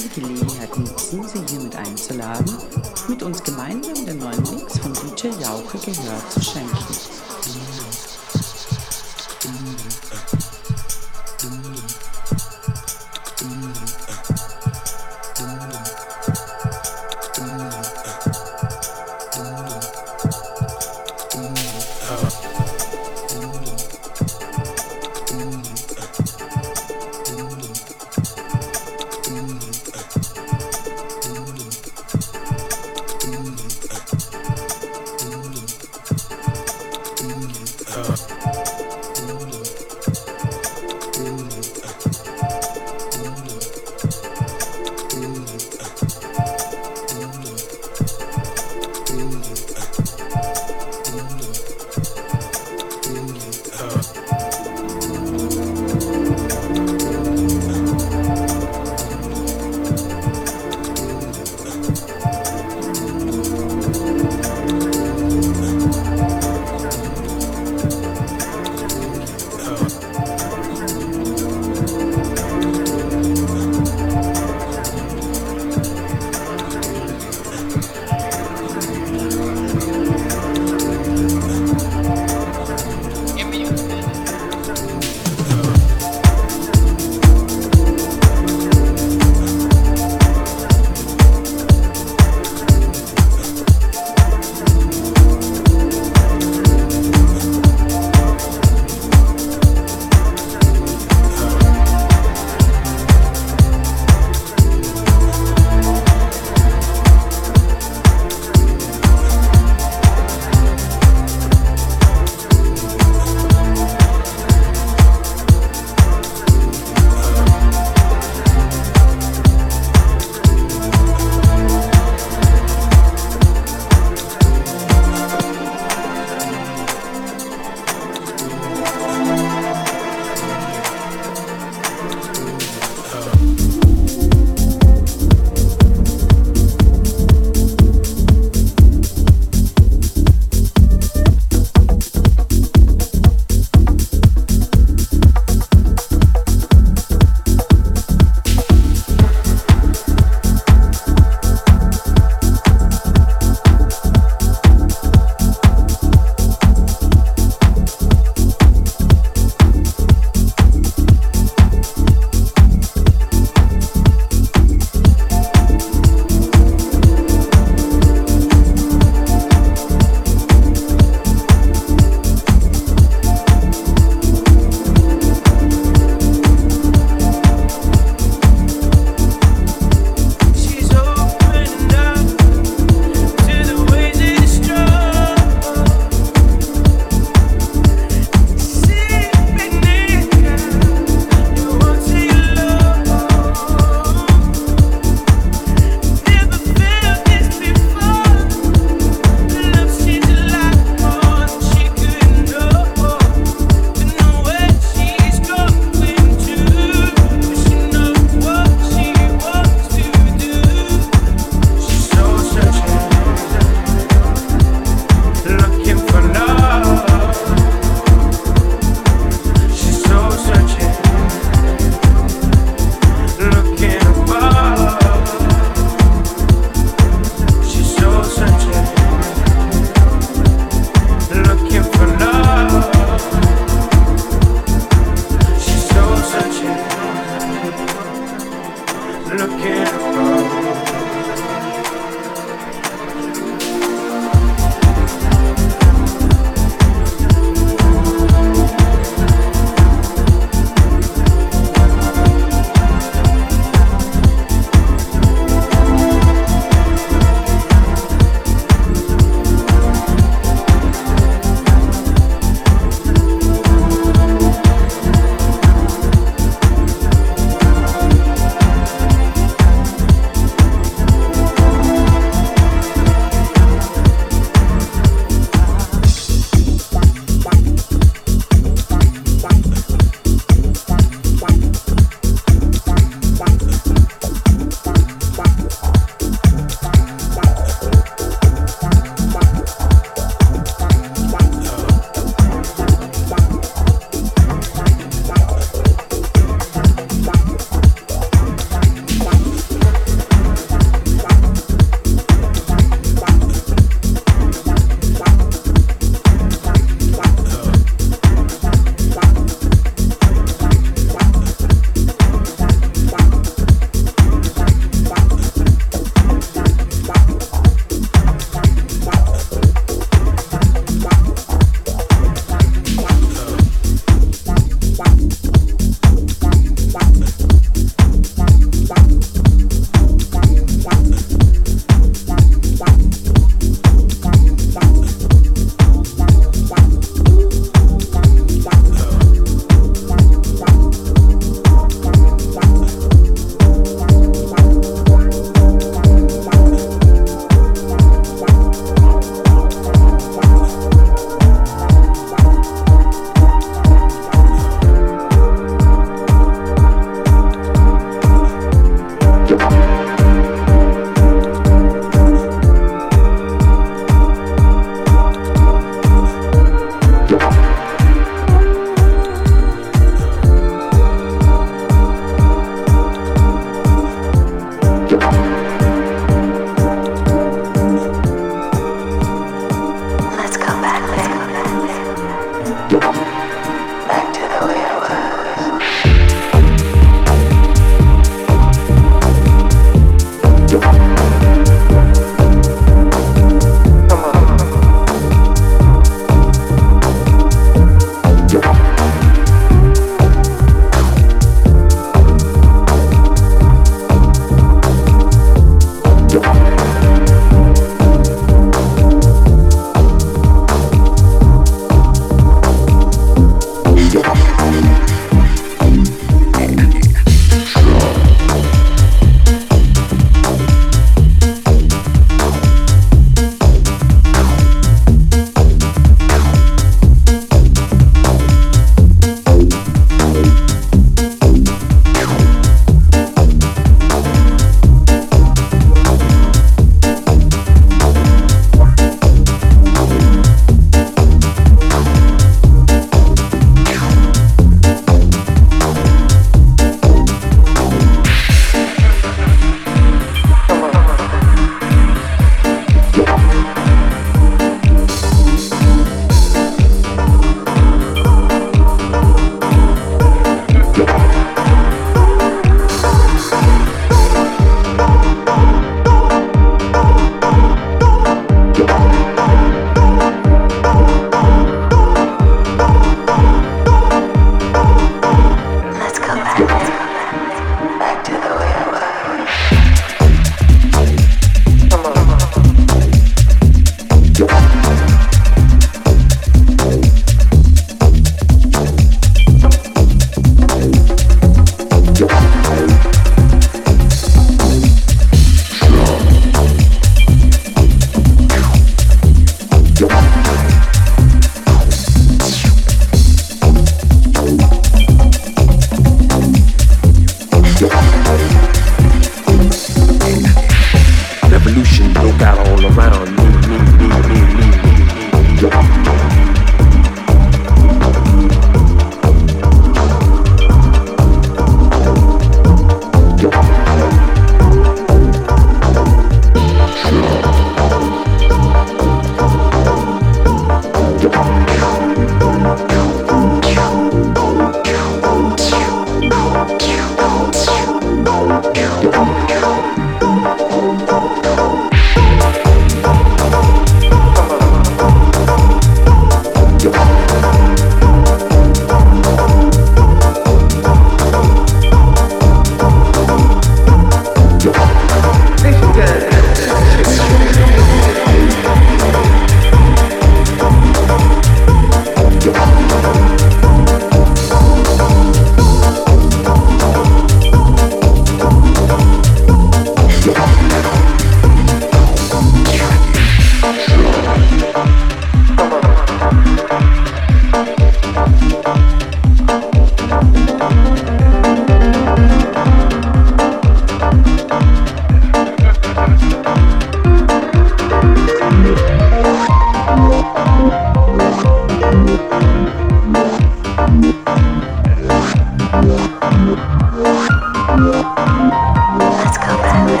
die Gelegenheit nutzen, Sie hiermit einzuladen, mit uns gemeinsam den neuen Mix von DJ Jauche Gehör zu schenken.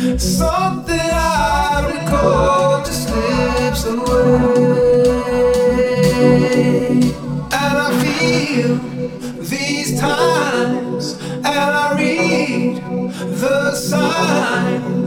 Something I recall just slips away. And I feel these times, and I read the signs.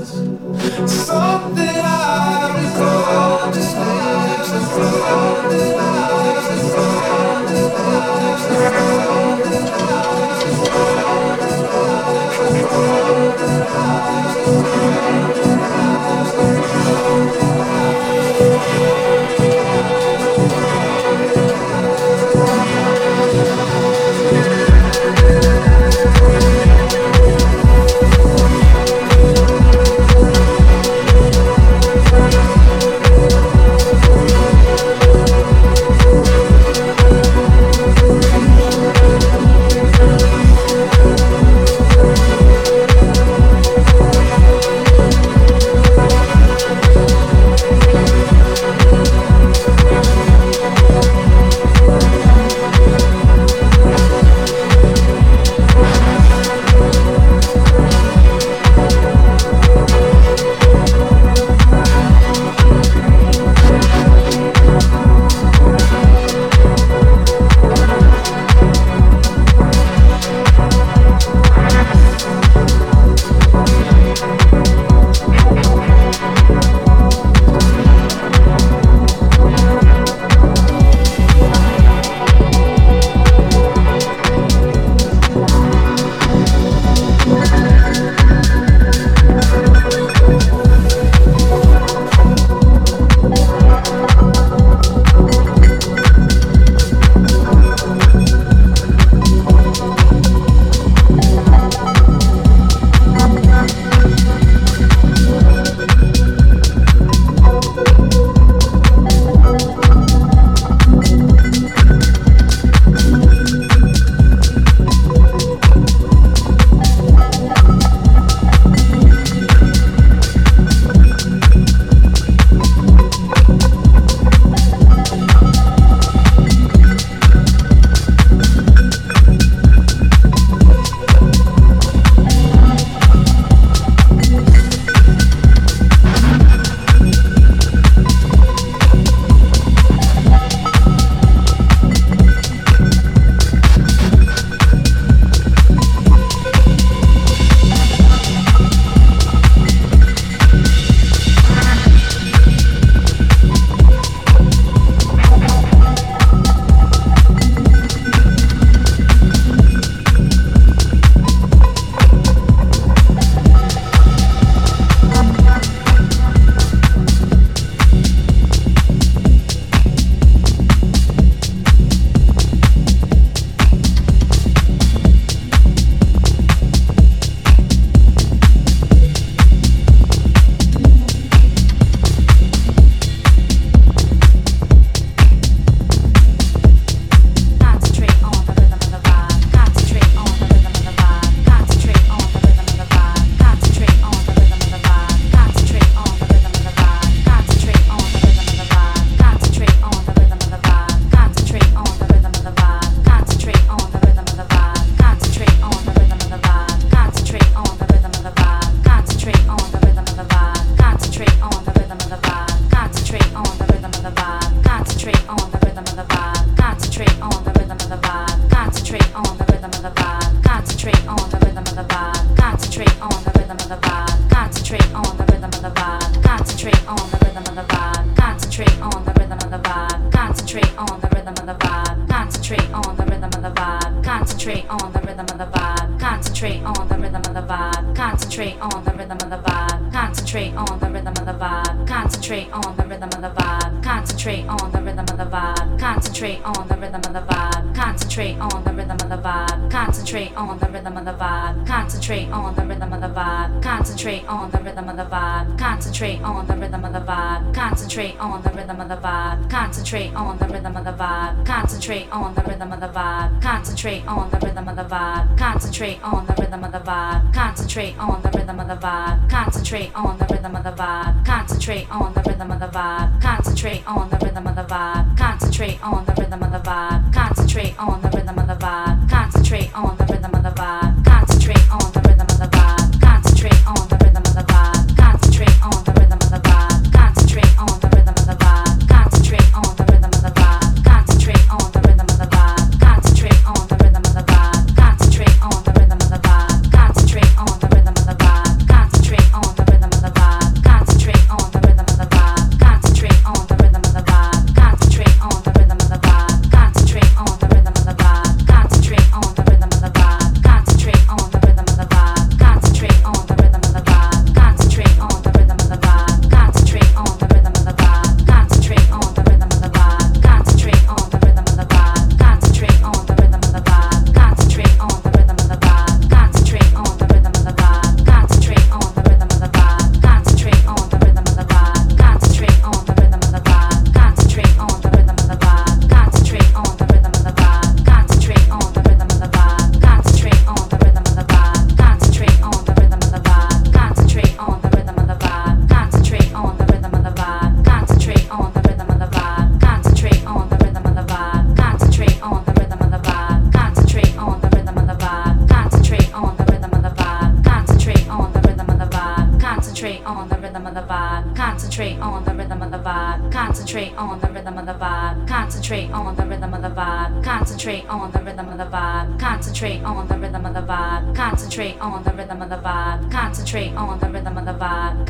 on the rhythm of the vibe. Concentrate on the rhythm of the vibe. Concentrate on the rhythm of the vibe. Concentrate on the rhythm of the vibe. Concentrate on the rhythm of the vibe. Concentrate on the rhythm of the vibe. Concentrate on the rhythm of the vibe. Concentrate on the rhythm of the vibe. Concentrate on the rhythm of the vibe. Concentrate on the rhythm of the vibe. Concentrate on the rhythm of the vibe. Concentrate on on the rhythm of the vibe. Concentrate on the rhythm of the vibe.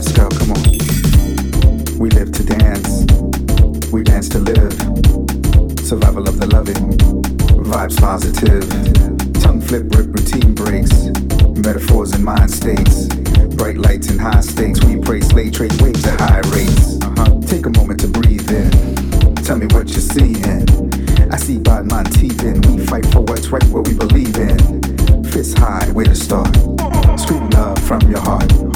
Pascal, come on. We live to dance. We dance to live. Survival of the loving. Vibes positive. Tongue flip, rip, routine breaks. Metaphors and mind states. Bright lights and high states. We pray slate trade waves at high rates. Uh-huh. Take a moment to breathe in. Tell me what you're seeing. I see by my teeth in. We fight for what's right, what we believe in. Fist high, where to start. Scream love from your heart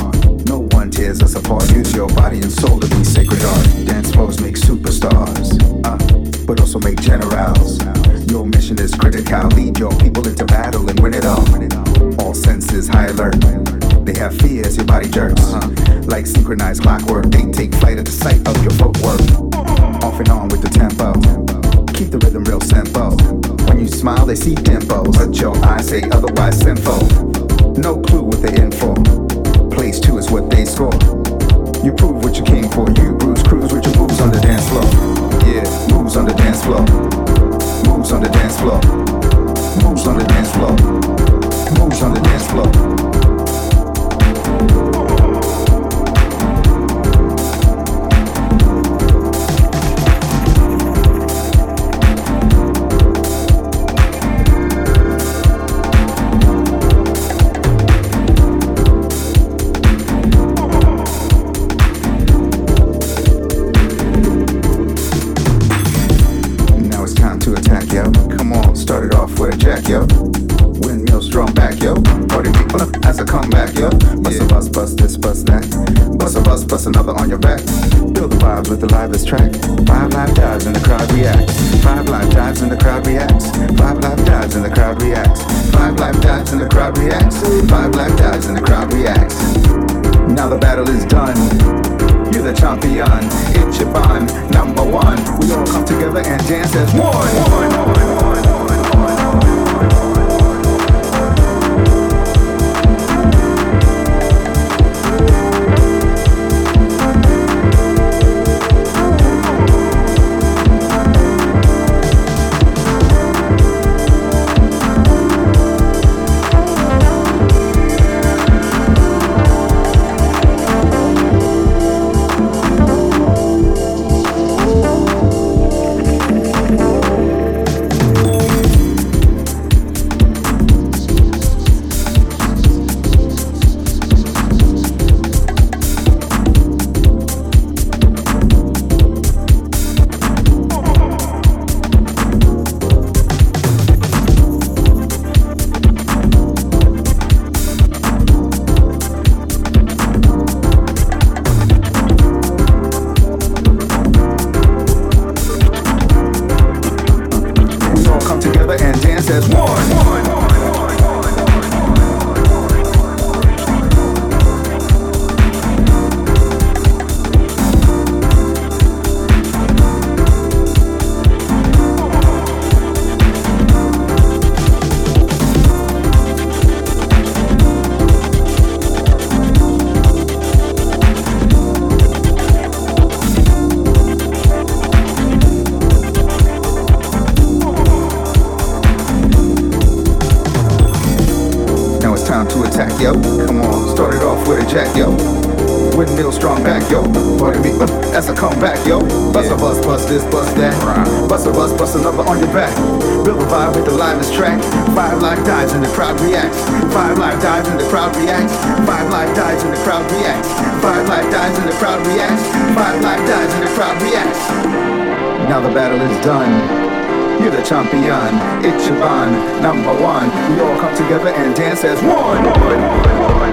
tears us support. Use your body and soul to be sacred art. Dance floors make superstars, uh, but also make generals. Your mission is critical. Lead your people into battle and win it all. All senses high alert. They have fears, your body jerks. Uh-huh. Like synchronized clockwork, they take flight at the sight of your footwork. Off and on with the tempo. Keep the rhythm real simple. When you smile, they see dimples, but your eyes say otherwise Simple. No clue what they're in for place is what they score. You prove what you came for. You bruise, cruise with your moves on the dance floor. Yeah, moves on the dance floor. Moves on the dance floor. Moves on the dance floor. Moves on the dance floor. Another on your back. Build the vibes with the livest track. Five live dives and the crowd reacts. Five live dives and the crowd reacts. Five live dives and the crowd reacts. Five live dives and the crowd reacts. Five live dives and the crowd reacts. Now the battle is done. You're the champion, it's your bond, number one. We all come together and dance as one. one, one, one. champion, it's your bond, number one. We all come together and dance as one. one, one, one.